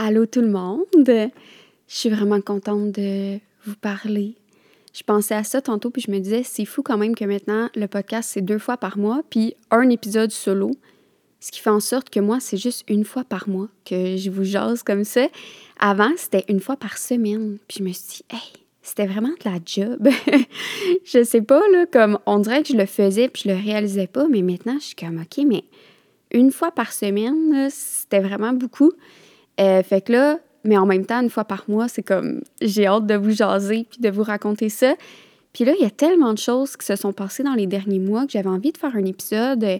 Allô tout le monde. Je suis vraiment contente de vous parler. Je pensais à ça tantôt puis je me disais c'est fou quand même que maintenant le podcast c'est deux fois par mois puis un épisode solo. Ce qui fait en sorte que moi c'est juste une fois par mois que je vous jase comme ça. Avant c'était une fois par semaine. Puis je me suis dit hey, c'était vraiment de la job. je sais pas là comme on dirait que je le faisais puis je le réalisais pas mais maintenant je suis comme OK mais une fois par semaine c'était vraiment beaucoup. Euh, fait que là, mais en même temps, une fois par mois, c'est comme j'ai hâte de vous jaser puis de vous raconter ça. Puis là, il y a tellement de choses qui se sont passées dans les derniers mois que j'avais envie de faire un épisode euh,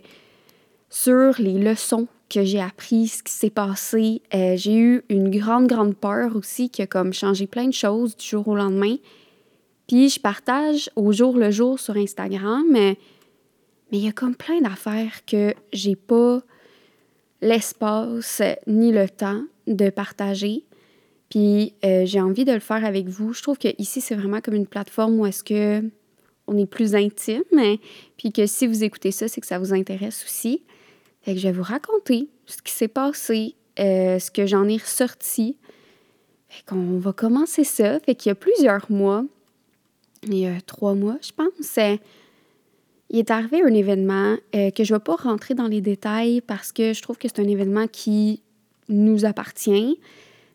sur les leçons que j'ai apprises, ce qui s'est passé. Euh, j'ai eu une grande, grande peur aussi qui a comme changé plein de choses du jour au lendemain. Puis je partage au jour le jour sur Instagram, mais il y a comme plein d'affaires que j'ai pas l'espace ni le temps de partager. Puis euh, j'ai envie de le faire avec vous. Je trouve que ici c'est vraiment comme une plateforme où est-ce que on est plus intime, puis que si vous écoutez ça, c'est que ça vous intéresse aussi. Fait que je vais vous raconter ce qui s'est passé, euh, ce que j'en ai ressorti. Fait qu'on va commencer ça. Fait qu'il y a plusieurs mois, il y a trois mois, je pense, il est arrivé un événement euh, que je ne vais pas rentrer dans les détails parce que je trouve que c'est un événement qui nous appartient.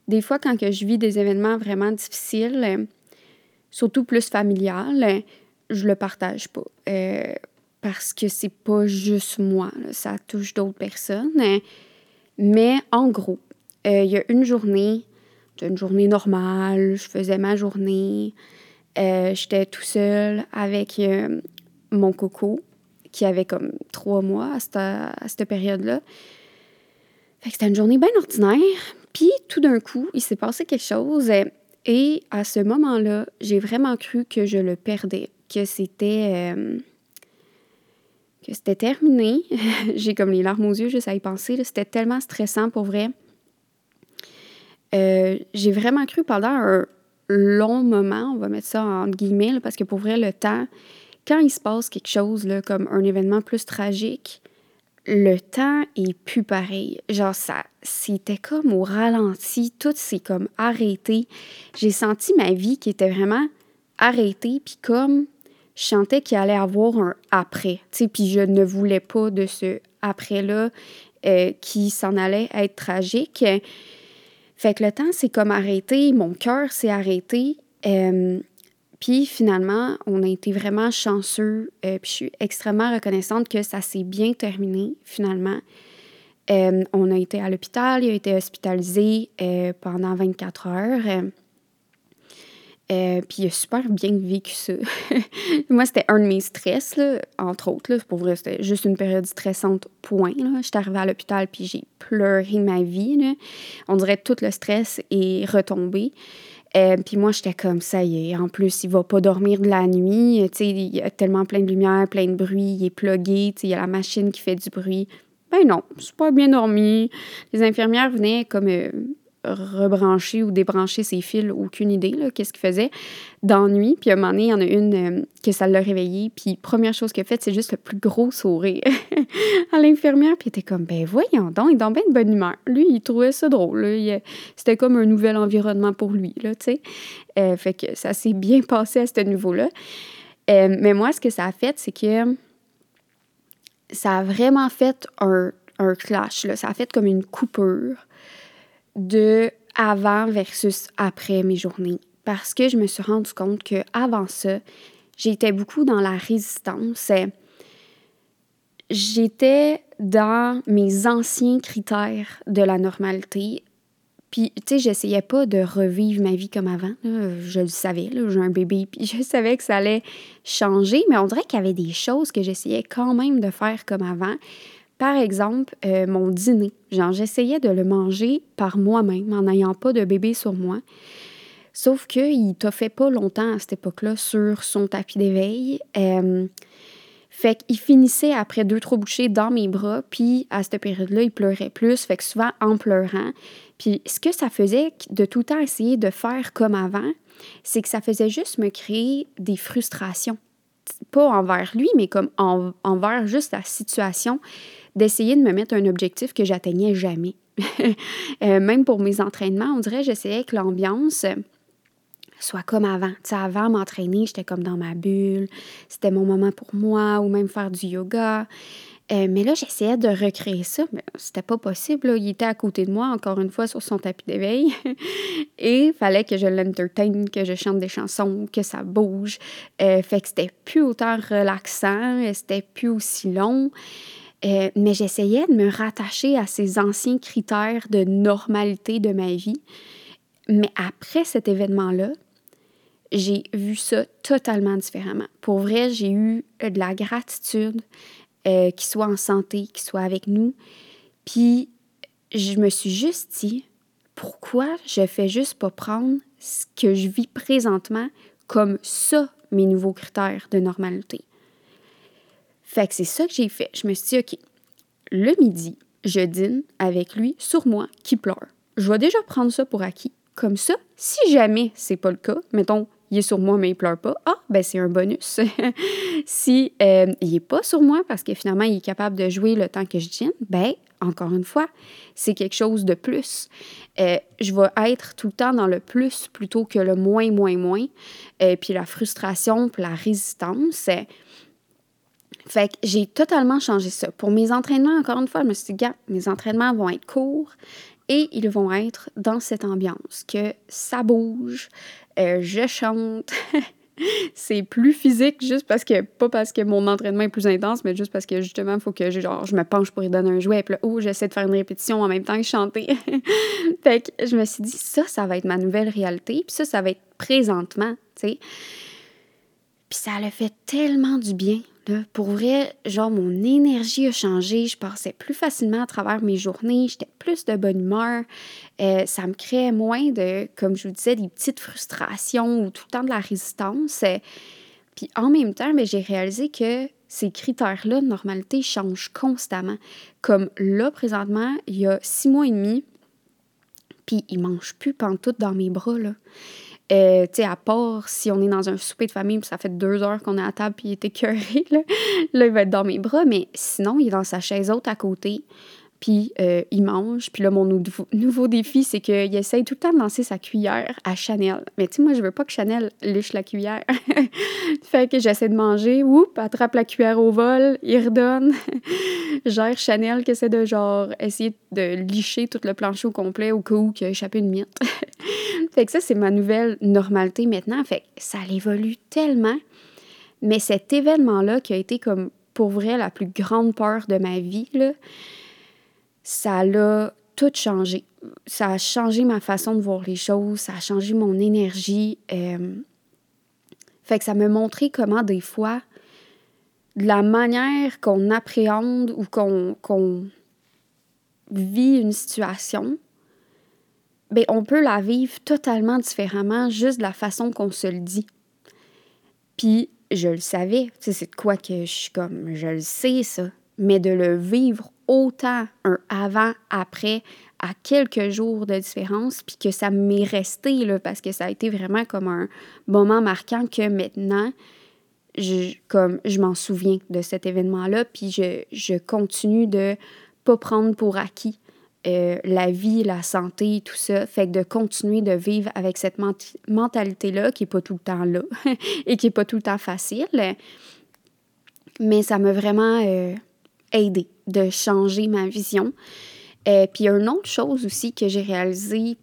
Des fois, quand que je vis des événements vraiment difficiles, euh, surtout plus familiales, euh, je le partage pas. parce que c'est pas juste moi, ça touche d'autres personnes. mais en gros, il y a une journée, une journée normale, je faisais ma journée, j'étais tout seul avec mon coco, qui avait comme trois mois à cette, à cette période-là. Fait que c'était une journée bien ordinaire. Puis tout d'un coup, il s'est passé quelque chose. Et à ce moment-là, j'ai vraiment cru que je le perdais, que c'était. Euh, que c'était terminé. j'ai comme les larmes aux yeux juste à y penser. C'était tellement stressant pour vrai. Euh, j'ai vraiment cru pendant un long moment, on va mettre ça en guillemets, parce que pour vrai, le temps, quand il se passe quelque chose là, comme un événement plus tragique, le temps est plus pareil. Genre, ça, c'était comme au ralenti, tout s'est comme arrêté. J'ai senti ma vie qui était vraiment arrêtée, puis comme je sentais qu'il allait avoir un après, tu sais, puis je ne voulais pas de ce après-là euh, qui s'en allait être tragique. Fait que le temps s'est comme arrêté, mon cœur s'est arrêté. Euh, puis finalement, on a été vraiment chanceux. Euh, puis je suis extrêmement reconnaissante que ça s'est bien terminé finalement. Euh, on a été à l'hôpital, il a été hospitalisé euh, pendant 24 heures. puis il a super bien vécu ça. Moi, c'était un de mes stress, là, entre autres. Là, pour vrai, c'était juste une période stressante, point. J'étais arrivée à l'hôpital, puis j'ai pleuré ma vie. Là. On dirait que tout le stress est retombé. Euh, puis moi, j'étais comme ça y. En plus, il va pas dormir de la nuit. Tu sais, il y a tellement plein de lumière, plein de bruit. Il est plugué. Tu il y a la machine qui fait du bruit. Ben non, c'est pas bien dormi. Les infirmières venaient comme euh, rebrancher ou débrancher ses fils, aucune idée, qu'est-ce qu'il faisait, d'ennui. Puis à un moment donné, il y en a une euh, que ça l'a réveillé. Puis première chose qu'il a faite, c'est juste le plus gros sourire à l'infirmière. Puis il était comme, ben voyons donc, il est dans bien de bonne humeur. Lui, il trouvait ça drôle. C'était comme un nouvel environnement pour lui, là, tu sais. Euh, fait que ça s'est bien passé à ce niveau-là. Euh, mais moi, ce que ça a fait, c'est que ça a vraiment fait un, clash. Ça a fait comme une coupure de avant versus après mes journées. Parce que je me suis rendu compte que avant ça, j'étais beaucoup dans la résistance. J'étais dans mes anciens critères de la normalité. Puis, tu sais, j'essayais pas de revivre ma vie comme avant. Je le savais, j'ai un bébé, puis je savais que ça allait changer, mais on dirait qu'il y avait des choses que j'essayais quand même de faire comme avant. Par exemple, euh, mon dîner. Genre, j'essayais de le manger par moi-même en n'ayant pas de bébé sur moi. Sauf qu'il t'a fait pas longtemps à cette époque-là sur son tapis d'éveil. Euh, fait qu'il finissait après deux, trois bouchées dans mes bras, puis à cette période-là, il pleurait plus, fait que souvent en pleurant. Puis ce que ça faisait de tout temps essayer de faire comme avant, c'est que ça faisait juste me créer des frustrations. Pas envers lui, mais comme envers juste la situation d'essayer de me mettre un objectif que j'atteignais jamais. Euh, même pour mes entraînements, on dirait j'essayais que l'ambiance soit comme avant. Tu sais, avant m'entraîner, j'étais comme dans ma bulle. C'était mon moment pour moi ou même faire du yoga. Euh, mais là, j'essayais de recréer ça, mais c'était pas possible. Il était à côté de moi, encore une fois, sur son tapis d'éveil. Et il fallait que je l'entertain, que je chante des chansons, que ça bouge. Euh, fait que c'était plus autant relaxant, c'était plus aussi long. Euh, mais j'essayais de me rattacher à ces anciens critères de normalité de ma vie. Mais après cet événement-là, j'ai vu ça totalement différemment. Pour vrai, j'ai eu de la gratitude, euh, qu'il soit en santé, qu'il soit avec nous. Puis je me suis juste dit, pourquoi je fais juste pas prendre ce que je vis présentement comme ça, mes nouveaux critères de normalité? Fait que c'est ça que j'ai fait. Je me suis dit, OK, le midi, je dîne avec lui sur moi qui pleure. Je vais déjà prendre ça pour acquis. Comme ça, si jamais c'est pas le cas, mettons, il est sur moi mais il pleure pas, ah, ben c'est un bonus. si euh, il est pas sur moi parce que finalement il est capable de jouer le temps que je dîne, ben encore une fois, c'est quelque chose de plus. Euh, je vais être tout le temps dans le plus plutôt que le moins, moins, moins. et euh, puis la frustration, puis la résistance. Fait que j'ai totalement changé ça. Pour mes entraînements, encore une fois, je me suis dit, mes entraînements vont être courts et ils vont être dans cette ambiance, que ça bouge, euh, je chante. c'est plus physique juste parce que, pas parce que mon entraînement est plus intense, mais juste parce que justement, il faut que genre, je me penche pour y donner un jouet. Puis là, oh, j'essaie de faire une répétition en même temps que chanter. fait que je me suis dit, ça, ça va être ma nouvelle réalité. Puis ça, ça va être présentement, tu sais. Puis ça le fait tellement du bien pour vrai, genre, mon énergie a changé. Je passais plus facilement à travers mes journées. J'étais plus de bonne humeur. Euh, ça me créait moins de, comme je vous disais, des petites frustrations ou tout le temps de la résistance. puis en même temps, ben, j'ai réalisé que ces critères-là de normalité changent constamment. Comme là, présentement, il y a six mois et demi, puis il mange plus pantoute dans mes bras. Euh, tu sais, à part si on est dans un souper de famille, puis ça fait deux heures qu'on est à table, puis il est écœuré, là, là, il va être dans mes bras, mais sinon, il est dans sa chaise haute à côté puis euh, il mange. Puis là, mon nouveau, défi, c'est qu'il essaye tout le temps de lancer sa cuillère à Chanel. Mais tu sais, moi, je veux pas que Chanel liche la cuillère. fait que j'essaie de manger, oups, attrape la cuillère au vol, il redonne. Gère Chanel qui essaie de, genre, essayer de licher tout le plancher au complet au cas où il a échappé une miette. fait que ça, c'est ma nouvelle normalité maintenant. Fait que ça évolue tellement. Mais cet événement-là qui a été comme, pour vrai, la plus grande peur de ma vie, là, ça l'a tout changé. Ça a changé ma façon de voir les choses, ça a changé mon énergie. Euh, fait que ça m'a montré comment des fois, de la manière qu'on appréhende ou qu'on vit une situation, ben, on peut la vivre totalement différemment, juste de la façon qu'on se le dit. Puis, je le savais, c'est de quoi que je suis comme, je le sais ça, mais de le vivre autant un avant-après à quelques jours de différence, puis que ça m'est resté, parce que ça a été vraiment comme un moment marquant que maintenant, je, comme, je m'en souviens de cet événement-là, puis je, je continue de pas prendre pour acquis euh, la vie, la santé, tout ça. Fait que de continuer de vivre avec cette mentalité-là, qui n'est pas tout le temps là et qui n'est pas tout le temps facile. Mais ça m'a vraiment euh, aidé de changer ma vision. euh, puis, une autre chose aussi que j'ai réalisé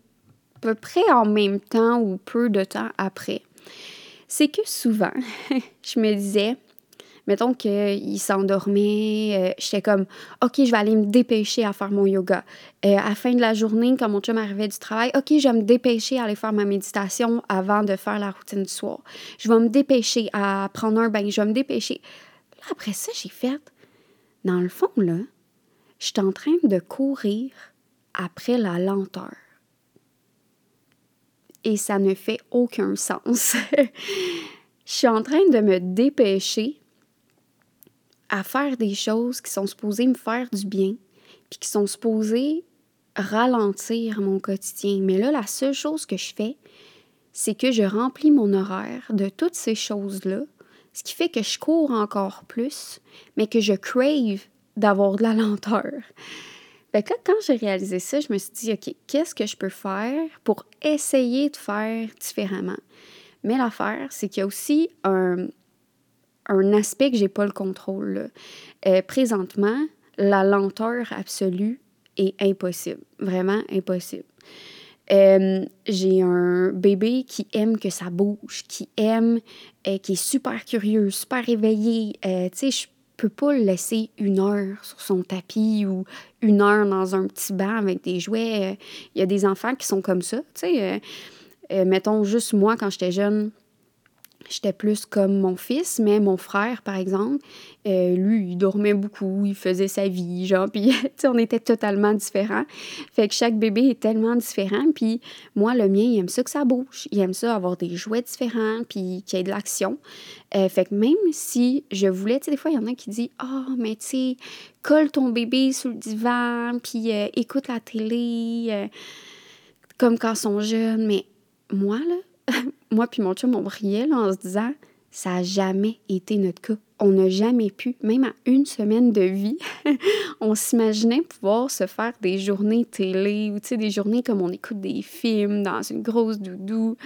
à peu près en même temps ou peu de temps après, c'est que souvent, je me disais, mettons qu'il s'endormait, euh, j'étais comme, OK, je vais aller me dépêcher à faire mon yoga. Euh, à la fin de la journée, quand mon chum arrivait du travail, OK, je vais me dépêcher à aller faire ma méditation avant de faire la routine du soir. Je vais me dépêcher à prendre un bain, je vais me dépêcher. Là, après ça, j'ai fait, dans le fond, là, je suis en train de courir après la lenteur. Et ça ne fait aucun sens. je suis en train de me dépêcher à faire des choses qui sont supposées me faire du bien, puis qui sont supposées ralentir mon quotidien. Mais là, la seule chose que je fais, c'est que je remplis mon horaire de toutes ces choses-là ce qui fait que je cours encore plus, mais que je crave d'avoir de la lenteur. Fait là, quand j'ai réalisé ça, je me suis dit, OK, qu'est-ce que je peux faire pour essayer de faire différemment? Mais l'affaire, c'est qu'il y a aussi un, un aspect que j'ai pas le contrôle. Euh, présentement, la lenteur absolue est impossible, vraiment impossible. Euh, j'ai un bébé qui aime que ça bouge, qui aime, euh, qui est super curieux, super éveillé. tu sais, je peux pas le laisser une heure sur son tapis ou une heure dans un petit banc avec des jouets. Il y a des enfants qui sont comme ça, tu sais. mettons, juste moi, quand j'étais jeune, J'étais plus comme mon fils, mais mon frère, par exemple, euh, lui, il dormait beaucoup, il faisait sa vie, genre, puis, on était totalement différents. Fait que chaque bébé est tellement différent, puis moi, le mien, il aime ça que ça bouge, il aime ça avoir des jouets différents, puis qu'il y ait de l'action. Euh, fait que même si je voulais, tu sais, des fois, il y en a qui disent « Ah, oh, mais tu sais, colle ton bébé sur le divan, puis euh, écoute la télé, comme quand ils sont jeunes. » Mais moi, là, moi puis mon chum, on riait en se disant ça n'a jamais été notre cas. On n'a jamais pu, même à une semaine de vie, on s'imaginait pouvoir se faire des journées télé ou des journées comme on écoute des films dans une grosse doudou.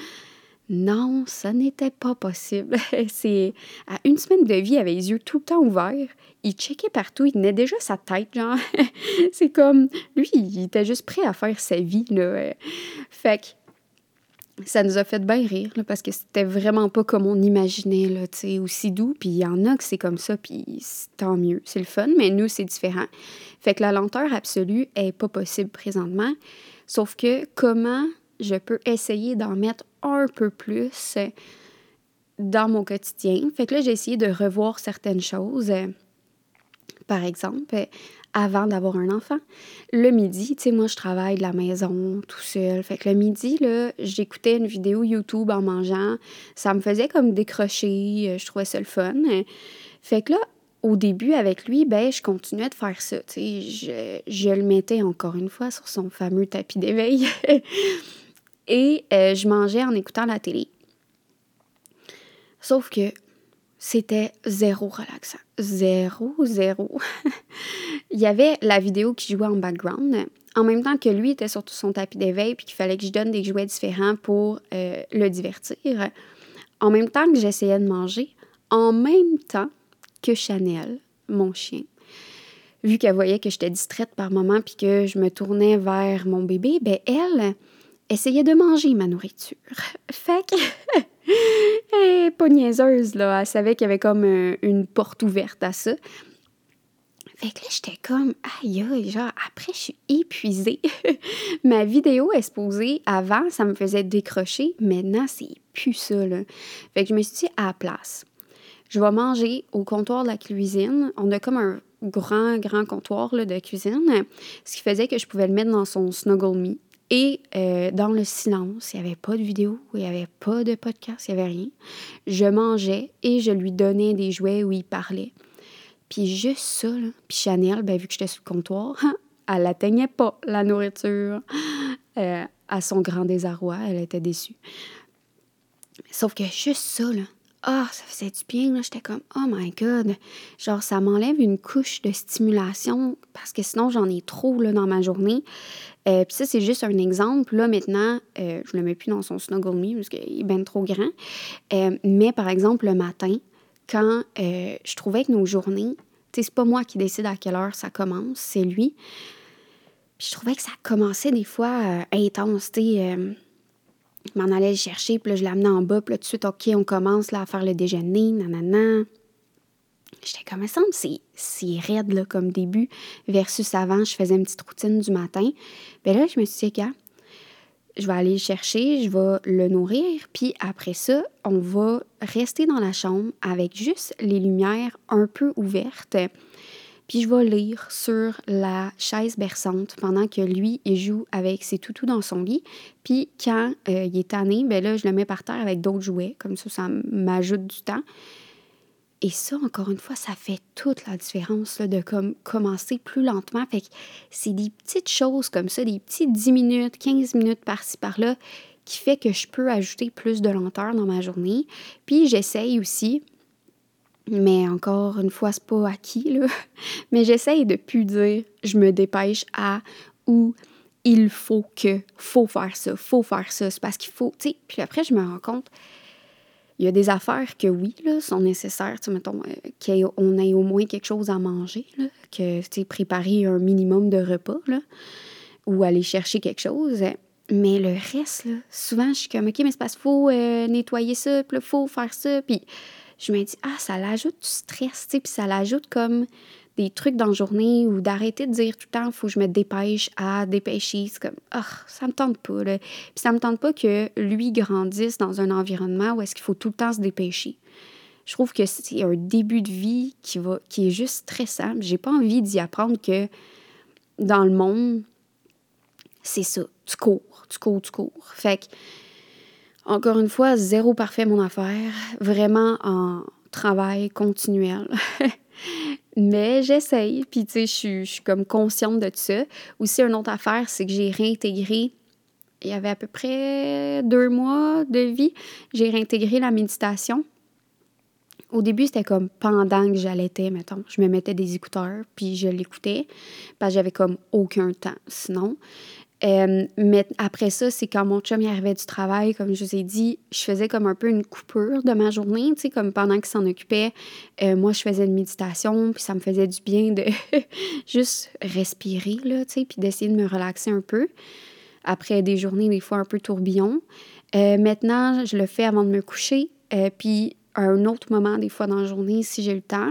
Non, ça n'était pas possible. C'est à une semaine de vie, il avait les yeux tout le temps ouverts. Il checkait partout, il tenait déjà sa tête, genre. C'est comme lui, il était juste prêt à faire sa vie là. Fait que ça nous a fait bien rire, parce que c'était vraiment pas comme on imaginait, là, tu aussi doux. Puis il y en a que c'est comme ça, puis tant mieux, c'est le fun, mais nous, c'est différent. Fait que la lenteur absolue est pas possible présentement. Sauf que comment je peux essayer d'en mettre un peu plus dans mon quotidien? Fait que là, j'ai essayé de revoir certaines choses. Par exemple, avant d'avoir un enfant. Le midi, tu sais, moi, je travaille de la maison tout seul. Fait que le midi, là, j'écoutais une vidéo YouTube en mangeant. Ça me faisait comme décrocher. Euh, je trouvais ça le fun. Fait que là, au début, avec lui, ben, je continuais de faire ça. Tu je le mettais encore une fois sur son fameux tapis d'éveil. Et euh, je mangeais en écoutant la télé. Sauf que c'était zéro relaxant. Zéro, zéro. Il y avait la vidéo qui jouait en background. En même temps que lui était sur son tapis d'éveil, puis qu'il fallait que je donne des jouets différents pour euh, le divertir. En même temps que j'essayais de manger, en même temps que Chanel, mon chien, vu qu'elle voyait que j'étais distraite par moment puis que je me tournais vers mon bébé, ben elle essayait de manger ma nourriture. Fait que elle pas niaiseuse, là. Elle savait qu'il y avait comme euh, une porte ouverte à ça. Fait que là, j'étais comme, aïe, aïe, genre, après, je suis épuisée. Ma vidéo exposée, avant, ça me faisait décrocher. Maintenant, c'est plus ça, là. Fait que je me suis dit, à la place, je vais manger au comptoir de la cuisine. On a comme un grand, grand comptoir de cuisine, ce qui faisait que je pouvais le mettre dans son Snuggle Me. Et euh, dans le silence, il n'y avait pas de vidéo, il n'y avait pas de podcast, il n'y avait rien. Je mangeais et je lui donnais des jouets où il parlait. Puis juste ça, là. Puis Chanel, ben, vu que j'étais sur le comptoir, elle n'atteignait pas la nourriture. Euh, à son grand désarroi, elle était déçue. Sauf que juste ça, là, ah, ça faisait du bien, là. J'étais comme, oh my God. Genre, ça m'enlève une couche de stimulation parce que sinon, j'en ai trop, là, dans ma journée. Euh, puis ça, c'est juste un exemple. Là, maintenant, euh, je ne le mets plus dans son Snuggle Me parce qu'il est bien trop grand. Euh, mais par exemple, le matin, quand je trouvais que nos journées, tu sais, c'est pas moi qui décide à quelle heure ça commence, c'est lui. Puis je trouvais que ça commençait des fois intense, tu sais. Je m'en allais le chercher, puis là, je l'amenais en bas, puis là, tout de suite, OK, on commence là, à faire le déjeuner, nanana. J'étais comme, ça c'est, c'est raide là, comme début, versus avant, je faisais une petite routine du matin. Bien là, je me suis dit, gars, je vais aller le chercher, je vais le nourrir, puis après ça, on va rester dans la chambre avec juste les lumières un peu ouvertes. Puis je vais lire sur la chaise berçante pendant que lui, il joue avec ses toutous dans son lit. Puis quand euh, il est tanné, ben là, je le mets par terre avec d'autres jouets. Comme ça, ça m'ajoute du temps. Et ça, encore une fois, ça fait toute la différence de comme, commencer plus lentement. Fait que c'est des petites choses comme ça, des petits 10 minutes, 15 minutes par-ci, par-là, qui fait que je peux ajouter plus de lenteur dans ma journée. Puis j'essaye aussi Mais encore une fois, c'est pas acquis, là. Mais j'essaye de plus dire je me dépêche à ou il faut que, faut faire ça, faut faire ça. C'est parce qu'il faut, tu sais. Puis après, je me rends compte, il y a des affaires que oui, là, sont nécessaires. Tu mettons, euh, qu'on ait au moins quelque chose à manger, là, que, tu sais, préparer un minimum de repas, là, ou aller chercher quelque chose. Mais le reste, là, souvent, je suis comme, OK, mais c'est parce qu'il faut euh, nettoyer ça, puis il faut faire ça. Puis je me dis, ah, ça l'ajoute du stress, tu sais, puis ça l'ajoute comme des trucs dans la journée ou d'arrêter de dire tout le temps, faut que je me dépêche à dépêcher. C'est comme, ah, ça me tente pas, là. Puis ça me tente pas que lui grandisse dans un environnement où est-ce qu'il faut tout le temps se dépêcher. Je trouve que c'est un début de vie qui, va, qui est juste stressant. J'ai pas envie d'y apprendre que dans le monde, c'est ça. Tu cours, tu cours, tu cours. Fait que encore une fois, zéro parfait mon affaire, vraiment en travail continuel. Mais j'essaye, puis tu sais, je suis comme consciente de ça. Aussi, une autre affaire, c'est que j'ai réintégré, il y avait à peu près deux mois de vie, j'ai réintégré la méditation. Au début, c'était comme pendant que j'allaitais, mettons. Je me mettais des écouteurs, puis je l'écoutais, parce que j'avais comme aucun temps sinon. Euh, mais après ça, c'est quand mon chum y arrivait du travail, comme je vous ai dit, je faisais comme un peu une coupure de ma journée, tu sais, comme pendant qu'il s'en occupait, euh, moi, je faisais une méditation, puis ça me faisait du bien de juste respirer, là, tu sais, puis d'essayer de me relaxer un peu après des journées, des fois un peu tourbillon. Euh, maintenant, je le fais avant de me coucher, puis à un autre moment, des fois dans la journée, si j'ai le temps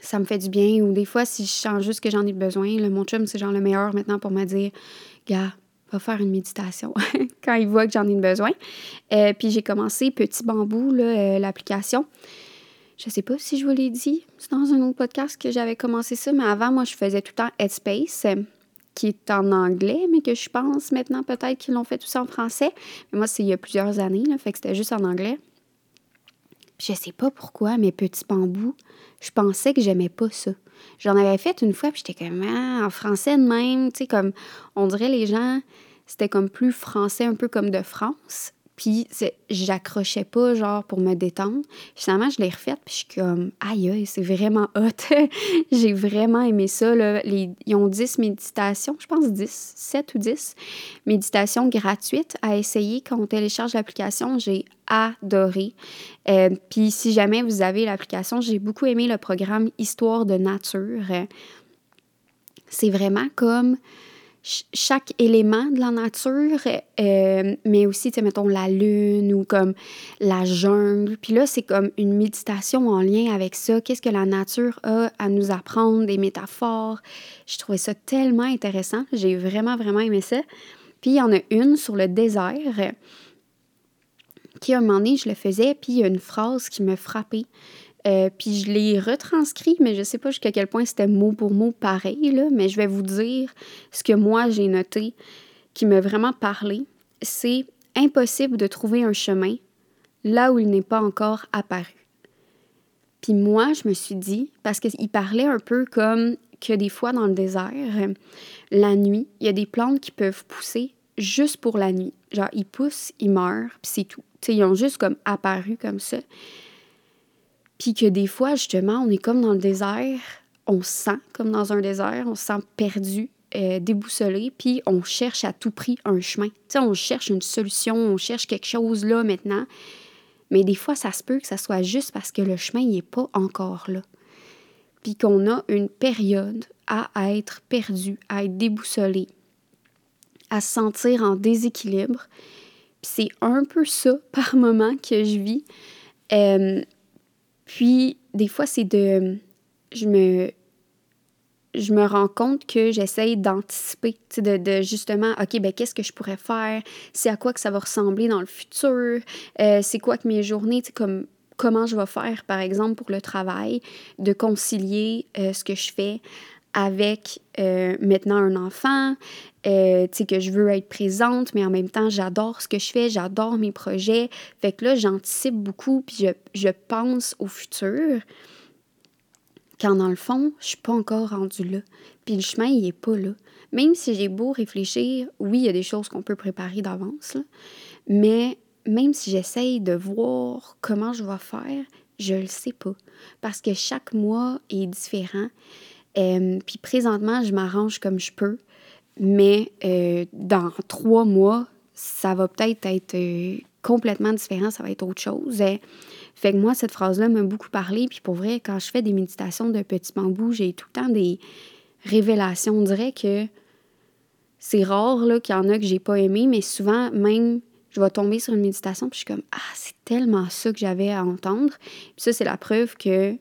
ça me fait du bien. Ou des fois, si je sens juste que j'en ai besoin, le mon chum, c'est genre le meilleur maintenant pour me dire Gars, va faire une méditation quand il voit que j'en ai besoin. Euh, puis j'ai commencé Petit Bambou, euh, l'application. Je sais pas si je vous l'ai dit, c'est dans un autre podcast que j'avais commencé ça, mais avant, moi, je faisais tout le temps Headspace, euh, qui est en anglais, mais que je pense maintenant peut-être qu'ils l'ont fait tout ça en français. Mais moi, c'est il y a plusieurs années, là, fait que c'était juste en anglais. Je sais pas pourquoi, mais Petit Bambou, je pensais que j'aimais pas ça. J'en avais fait une fois, puis j'étais comme, ah, en français de même, tu sais, comme, on dirait les gens, c'était comme plus français, un peu comme de France. Puis j'accrochais pas, genre, pour me détendre. Finalement, je l'ai refaite, puis je suis comme, aïe, aïe, c'est vraiment hot. J'ai vraiment aimé ça. Là. Ils ont 10 méditations, je pense 10, 7 ou 10 méditations gratuites à essayer quand on télécharge l'application. J'ai adoré. Euh, puis si jamais vous avez l'application, j'ai beaucoup aimé le programme Histoire de nature. C'est vraiment comme chaque élément de la nature, euh, mais aussi, tu mettons, la lune ou comme la jungle. Puis là, c'est comme une méditation en lien avec ça. Qu'est-ce que la nature a à nous apprendre, des métaphores. Je trouvais ça tellement intéressant. J'ai vraiment, vraiment aimé ça. Puis il y en a une sur le désert qui, à un moment donné, je le faisais, puis il y a une phrase qui me frappait. Euh, puis je l'ai retranscrit, mais je ne sais pas jusqu'à quel point c'était mot pour mot pareil, là, mais je vais vous dire ce que moi j'ai noté qui m'a vraiment parlé. C'est impossible de trouver un chemin là où il n'est pas encore apparu. Puis moi, je me suis dit, parce qu'il parlait un peu comme que des fois dans le désert, la nuit, il y a des plantes qui peuvent pousser juste pour la nuit. Genre, ils poussent, ils meurent, puis c'est tout. sais, ils ont juste comme apparu comme ça. Puis que des fois, justement, on est comme dans le désert, on se sent comme dans un désert, on se sent perdu, euh, déboussolé, puis on cherche à tout prix un chemin. Tu sais, on cherche une solution, on cherche quelque chose là maintenant. Mais des fois, ça se peut que ça soit juste parce que le chemin n'est pas encore là. Puis qu'on a une période à être perdu, à être déboussolé, à se sentir en déséquilibre. Puis c'est un peu ça par moment que je vis. Euh, puis, des fois, c'est de. Je me. Je me rends compte que j'essaye d'anticiper, de, de justement, OK, ben qu'est-ce que je pourrais faire? C'est à quoi que ça va ressembler dans le futur? Euh, c'est quoi que mes journées, comme comment je vais faire, par exemple, pour le travail, de concilier euh, ce que je fais? Avec euh, maintenant un enfant, euh, tu sais, que je veux être présente, mais en même temps, j'adore ce que je fais, j'adore mes projets. Fait que là, j'anticipe beaucoup, puis je, je, pense au futur, quand dans le fond, je suis pas encore rendue là. Puis le chemin, il est pas là. Même si j'ai beau réfléchir, oui, il y a des choses qu'on peut préparer d'avance, mais même si j'essaye de voir comment je vais faire, Je le sais pas. Parce que chaque mois est différent. Euh, puis présentement, je m'arrange comme je peux. Mais euh, dans trois mois, ça va peut-être être, euh, complètement différent, ça va être autre chose. Fait que moi, cette phrase-là m'a beaucoup parlé. Puis pour vrai, quand je fais des méditations de petits bambous, j'ai tout le temps des révélations. On dirait que c'est rare qu'il y en a que j'ai pas aimé, mais souvent, même, je vais tomber sur une méditation, puis je suis comme Ah, c'est tellement ça que j'avais à entendre. Puis ça, c'est la preuve que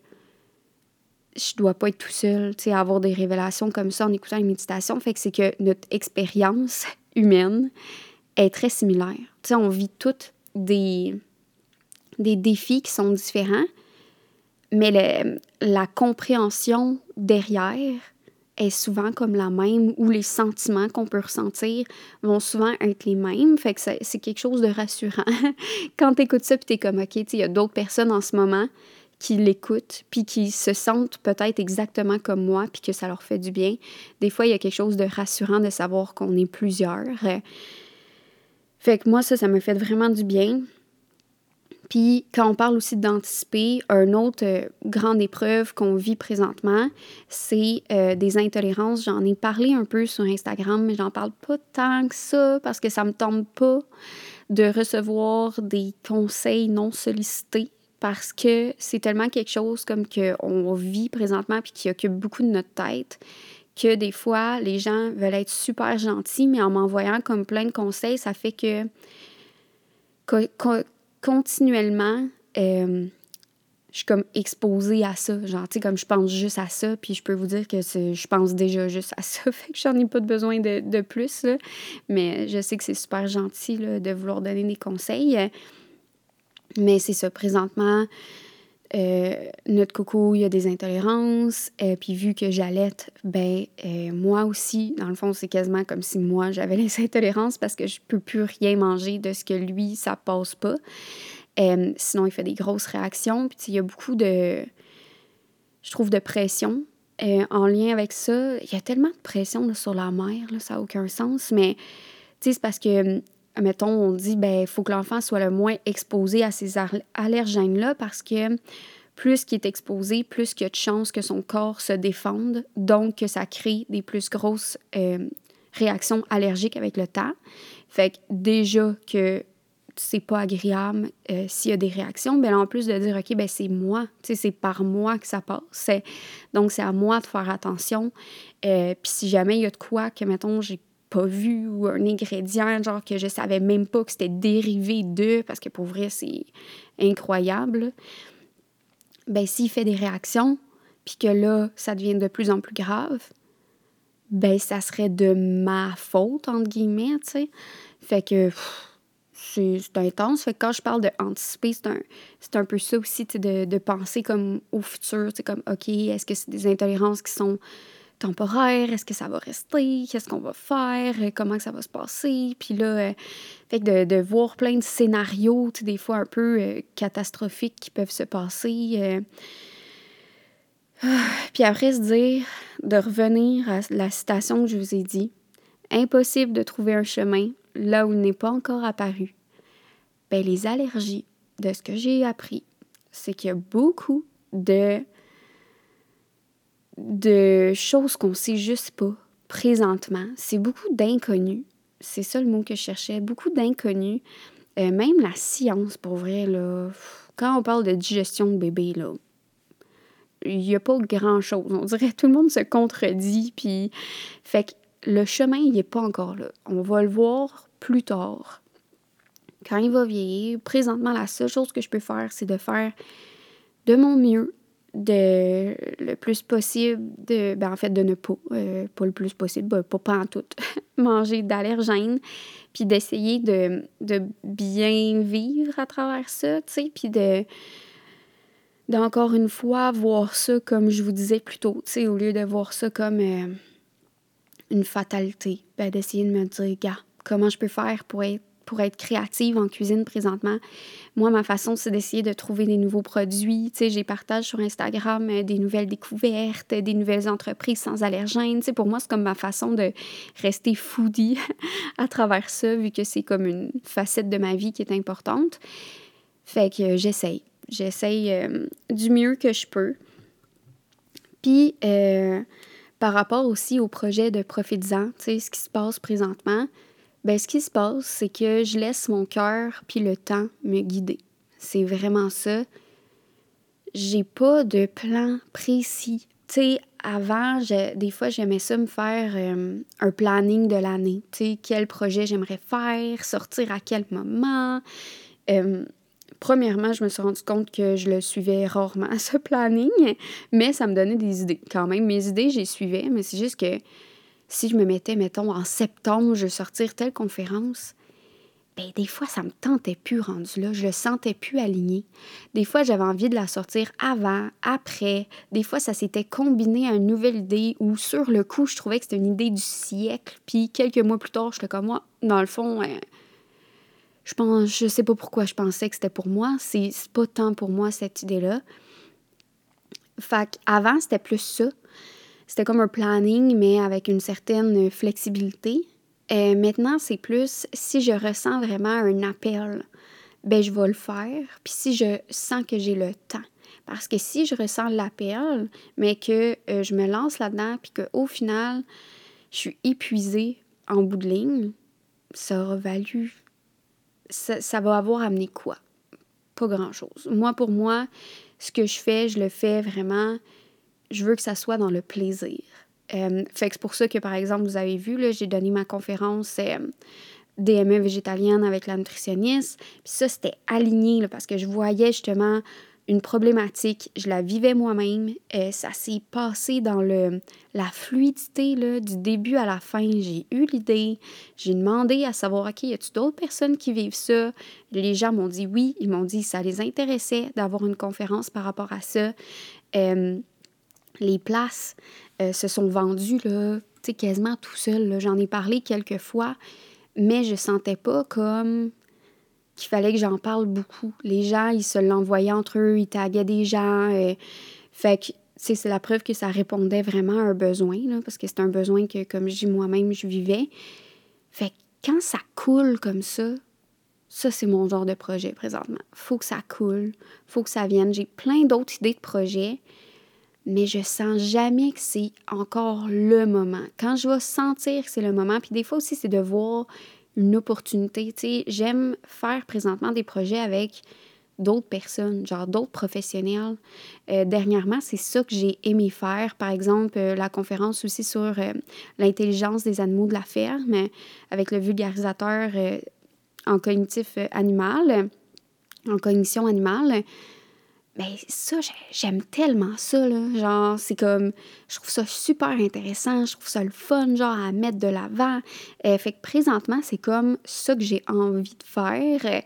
je dois pas être tout seul, tu sais, avoir des révélations comme ça en écoutant une méditation. Fait que c'est que notre expérience humaine est très similaire. Tu sais, on vit toutes des, des défis qui sont différents, mais la compréhension derrière est souvent comme la même ou les sentiments qu'on peut ressentir vont souvent être les mêmes. Fait que c'est quelque chose de rassurant. Quand tu écoutes ça, puis tu es comme, OK, il y a d'autres personnes en ce moment qui l'écoutent, puis qui se sentent peut-être exactement comme moi, puis que ça leur fait du bien. Des fois, il y a quelque chose de rassurant de savoir qu'on est plusieurs. Fait que moi, ça, ça me fait vraiment du bien. Puis quand on parle aussi d'anticiper, une autre euh, grande épreuve qu'on vit présentement, c'est euh, des intolérances. J'en ai parlé un peu sur Instagram, mais j'en parle pas tant que ça parce que ça me tombe pas de recevoir des conseils non sollicités parce que c'est tellement quelque chose comme qu'on vit présentement puis qui occupe beaucoup de notre tête que des fois, les gens veulent être super gentils, mais en m'envoyant comme plein de conseils, ça fait que continuellement, euh, je suis comme exposée à ça. Genre, tu sais, comme je pense juste à ça, puis je peux vous dire que je pense déjà juste à ça, fait que j'en ai pas besoin de, de plus. Mais je sais que c'est super gentil là, de vouloir donner des conseils. Mais c'est ça, présentement, euh, notre coco, il y a des intolérances. et euh, puis vu que j'allaite, ben moi aussi, dans le fond, c'est quasiment comme si moi, j'avais les intolérances parce que je peux plus rien manger de ce que lui, ça passe pas. sinon, il fait des grosses réactions. Puis il y a beaucoup de, je trouve, de pression en lien avec ça. Il y a tellement de pression sur la mère, là, ça n'a aucun sens. Mais c'est parce que mettons, on dit, ben, il faut que l'enfant soit le moins exposé à ces allergènes-là parce que plus qu'il est exposé, plus il y a de chances que son corps se défende, donc que ça crée des plus grosses euh, réactions allergiques avec le temps. Fait que déjà que c'est pas agréable euh, s'il y a des réactions, ben en plus de dire, OK, ben c'est moi, c'est par moi que ça passe. Donc, c'est à moi de faire attention. Euh, puis si jamais il y a de quoi que, mettons, j'ai pas vu ou un ingrédient genre que je savais même pas que c'était dérivé de parce que pour vrai c'est incroyable. Ben s'il fait des réactions puis que là ça devient de plus en plus grave ben ça serait de ma faute entre guillemets tu sais. Fait que c'est intense. Fait que quand je parle de anticiper c'est un un peu ça aussi de, de penser comme au futur tu comme ok est-ce que c'est des intolérances qui sont temporaire, est-ce que ça va rester, qu'est-ce qu'on va faire, euh, comment ça va se passer. Puis là, euh, fait de, de, voir plein de scénarios, tu des fois un peu euh, catastrophiques qui peuvent se passer. Puis après se dire, de revenir à la citation que je vous ai dit, impossible de trouver un chemin là où il n'est pas encore apparu. Ben, les allergies, de ce que j'ai appris, c'est qu'il y a beaucoup de de choses qu'on sait juste pas présentement. C'est beaucoup d'inconnus. C'est ça le mot que je cherchais. Beaucoup d'inconnus. Euh, même la science, pour vrai, là, quand on parle de digestion de bébé, il n'y a pas grand-chose. On dirait que tout le monde se contredit. Puis, fait que le chemin, il n'est pas encore là. On va le voir plus tard. Quand il va vieillir, présentement, la seule chose que je peux faire, c'est de faire de mon mieux de le plus possible de ben en fait de ne pas euh, pas le plus possible ben, pas, pas en tout manger d'allergènes puis d'essayer de, de, bien vivre à travers ça tu sais puis de d'encore une fois voir ça comme je vous disais plus tôt tu sais au lieu de voir ça comme euh, une fatalité ben d'essayer de me dire gars comment je peux faire pour être pour être créative en cuisine présentement. Moi, ma façon, c'est d'essayer de trouver des nouveaux produits. Tu sais, j'ai partage sur Instagram euh, des nouvelles découvertes, des nouvelles entreprises sans allergènes. Tu sais, pour moi, c'est comme ma façon de rester foodie à travers ça, vu que c'est comme une facette de ma vie qui est importante. Fait que j'essaye. j'essaye euh, du mieux que je peux. Puis, euh, par rapport aussi au projet de Profites-en, tu sais, ce qui se passe présentement, ben ce qui se passe, c'est que je laisse mon cœur puis le temps me guider. C'est vraiment ça. J'ai pas de plan précis. Tu sais, avant, des fois, j'aimais ça me faire euh, un planning de l'année. Tu sais, quel projet j'aimerais faire, sortir à quel moment. Euh, premièrement, je me suis rendu compte que je le suivais rarement, ce planning, mais ça me donnait des idées quand même. Mes idées, j'y suivais, mais c'est juste que si je me mettais, mettons, en septembre, je vais sortir telle conférence, ben, des fois, ça me tentait plus rendu là. Je le sentais plus aligné. Des fois, j'avais envie de la sortir avant, après. Des fois, ça s'était combiné à une nouvelle idée ou sur le coup, je trouvais que c'était une idée du siècle. Puis quelques mois plus tard, j'étais comme moi, dans le fond, euh, je pense, je sais pas pourquoi je pensais que c'était pour moi. C'est pas tant pour moi, cette idée-là. Fait avant, c'était plus ça. C'était comme un planning, mais avec une certaine flexibilité. Euh, maintenant, c'est plus si je ressens vraiment un appel, ben je vais le faire. Puis si je sens que j'ai le temps. Parce que si je ressens l'appel, mais que euh, je me lance là-dedans, puis qu'au final, je suis épuisée en bout de ligne, ça aura valu. Ça, ça va avoir amené quoi? Pas grand-chose. Moi, pour moi, ce que je fais, je le fais vraiment. Je veux que ça soit dans le plaisir. Euh, fait que c'est pour ça que, par exemple, vous avez vu, là, j'ai donné ma conférence euh, DME végétalienne avec la nutritionniste. Puis ça, c'était aligné parce que je voyais justement une problématique, je la vivais moi-même. Euh, ça s'est passé dans le, la fluidité là, du début à la fin. J'ai eu l'idée, j'ai demandé à savoir, OK, y a-t-il d'autres personnes qui vivent ça? Les gens m'ont dit oui, ils m'ont dit ça les intéressait d'avoir une conférence par rapport à ça. Les places, euh, se sont vendus là, quasiment tout seul. J'en ai parlé quelques fois, mais je sentais pas comme qu'il fallait que j'en parle beaucoup. Les gens, ils se l'envoyaient entre eux, ils taguaient des gens. Euh, fait que c'est la preuve que ça répondait vraiment à un besoin, parce que c'est un besoin que, comme je dis moi-même, je vivais. Fait que quand ça coule comme ça, ça, c'est mon genre de projet présentement. Faut que ça coule, faut que ça vienne. J'ai plein d'autres idées de projets, mais je sens jamais que c'est encore le moment. Quand je vais sentir que c'est le moment, puis des fois aussi, c'est de voir une opportunité. Tu sais, j'aime faire présentement des projets avec d'autres personnes, genre d'autres professionnels. Euh, dernièrement, c'est ça que j'ai aimé faire. Par exemple, euh, la conférence aussi sur euh, l'intelligence des animaux de la ferme avec le vulgarisateur en cognitif animal, en cognition animale. Ben ça, j'aime tellement ça, là. Genre, c'est comme, je trouve ça super intéressant, je trouve ça le fun, genre, à mettre de l'avant. Euh, fait que présentement, c'est comme ça que j'ai envie de faire.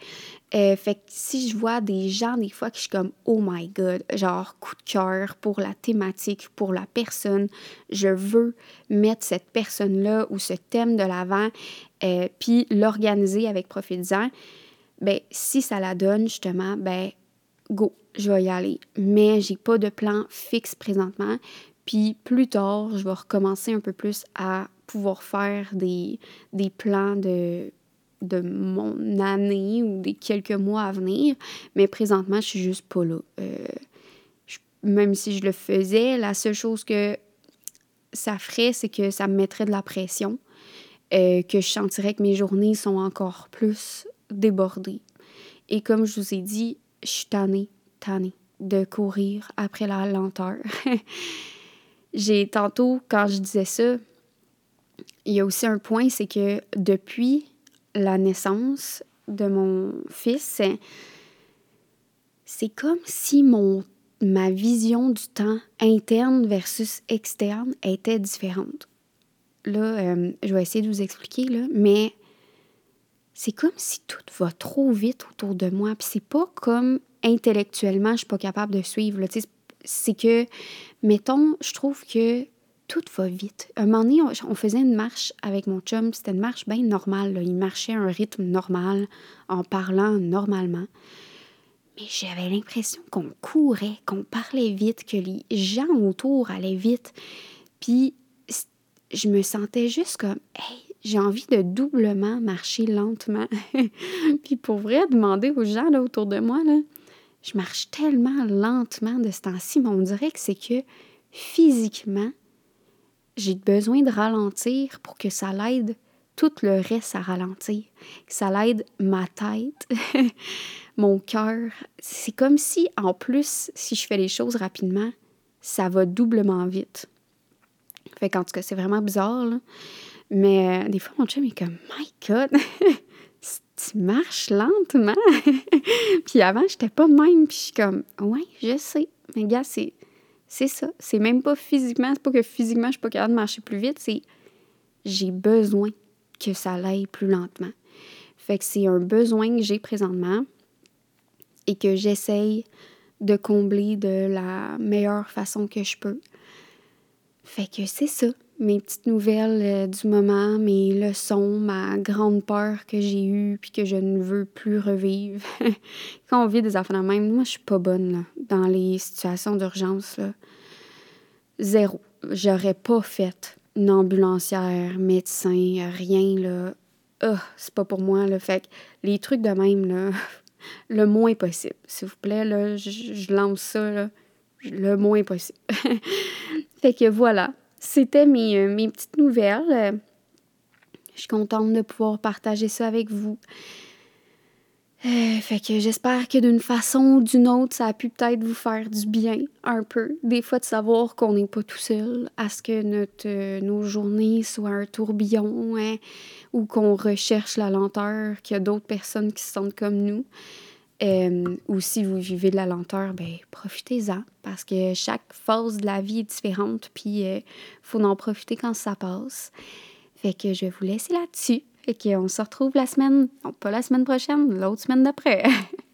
Euh, fait que si je vois des gens, des fois, que je suis comme, oh my god, genre, coup de cœur pour la thématique, pour la personne, je veux mettre cette personne-là ou ce thème de l'avant, euh, puis l'organiser avec Profitisant, ben si ça la donne, justement, ben go, je vais y aller. Mais j'ai pas de plan fixe présentement. Puis plus tard, je vais recommencer un peu plus à pouvoir faire des, des plans de, de mon année ou des quelques mois à venir. Mais présentement, je suis juste pas là. Euh, même si je le faisais, la seule chose que ça ferait, c'est que ça me mettrait de la pression, euh, que je sentirais que mes journées sont encore plus débordées. Et comme je vous ai dit, je suis tannée de courir après la lenteur. J'ai tantôt, quand je disais ça, il y a aussi un point, c'est que depuis la naissance de mon fils, c'est comme si mon ma vision du temps interne versus externe était différente. Là, euh, je vais essayer de vous expliquer, là, mais c'est comme si tout va trop vite autour de moi. Puis c'est pas comme intellectuellement, je suis pas capable de suivre. C'est que, mettons, je trouve que tout va vite. Un moment donné, on, faisait une marche avec mon chum, c'était une marche bien normale. Il marchait à un rythme normal, en parlant normalement. Mais j'avais l'impression qu'on courait, qu'on parlait vite, que les gens autour allaient vite. Puis je me sentais juste comme, hey, j'ai envie de doublement marcher lentement. Puis pour vrai, demander aux gens autour de moi, je marche tellement lentement de ce temps-ci, mais on dirait que c'est que physiquement, j'ai besoin de ralentir pour que ça l'aide tout le reste à ralentir, que ça l'aide ma tête, mon cœur. C'est comme si, en plus, si je fais les choses rapidement, ça va doublement vite. Fait qu'en tout cas, c'est vraiment bizarre. Mais euh, des fois, mon chum est comme, My God, tu marches lentement. puis avant, j'étais pas de même. Puis je suis comme, ouais, je sais. Mais gars, c'est, c'est ça. C'est même pas physiquement. C'est pas que physiquement, je suis pas capable de marcher plus vite. C'est, j'ai besoin que ça aille plus lentement. Fait que c'est un besoin que j'ai présentement et que j'essaye de combler de la meilleure façon que je peux. Fait que c'est ça, mes petites nouvelles euh, du moment, mes leçons, ma grande peur que j'ai eue puis que je ne veux plus revivre. Quand on vit des affaires de même, moi je suis pas bonne là, dans les situations d'urgence. Zéro. J'aurais pas fait une ambulancière, médecin, rien là. Oh, c'est pas pour moi là. Fait que les trucs de même là, le moins possible. S'il vous plaît, là, je, lance ça, là, le moins possible. fait que voilà, c'était mes, euh, mes petites nouvelles. Je suis contente de pouvoir partager ça avec vous. Euh, fait que j'espère que d'une façon ou d'une autre, ça a pu peut-être vous faire du bien un peu. Des fois, de savoir qu'on n'est pas tout seul à ce que notre, euh, nos journées soient un tourbillon hein, ou qu'on recherche la lenteur, qu'il y a d'autres personnes qui se sentent comme nous. Euh, ou si vous vivez de la lenteur, ben profitez-en parce que chaque phase de la vie est différente, puis il faut en profiter quand ça passe. Fait que je vais vous laisser là-dessus. Fait qu'on se retrouve la semaine, non pas la semaine prochaine, l'autre semaine d'après.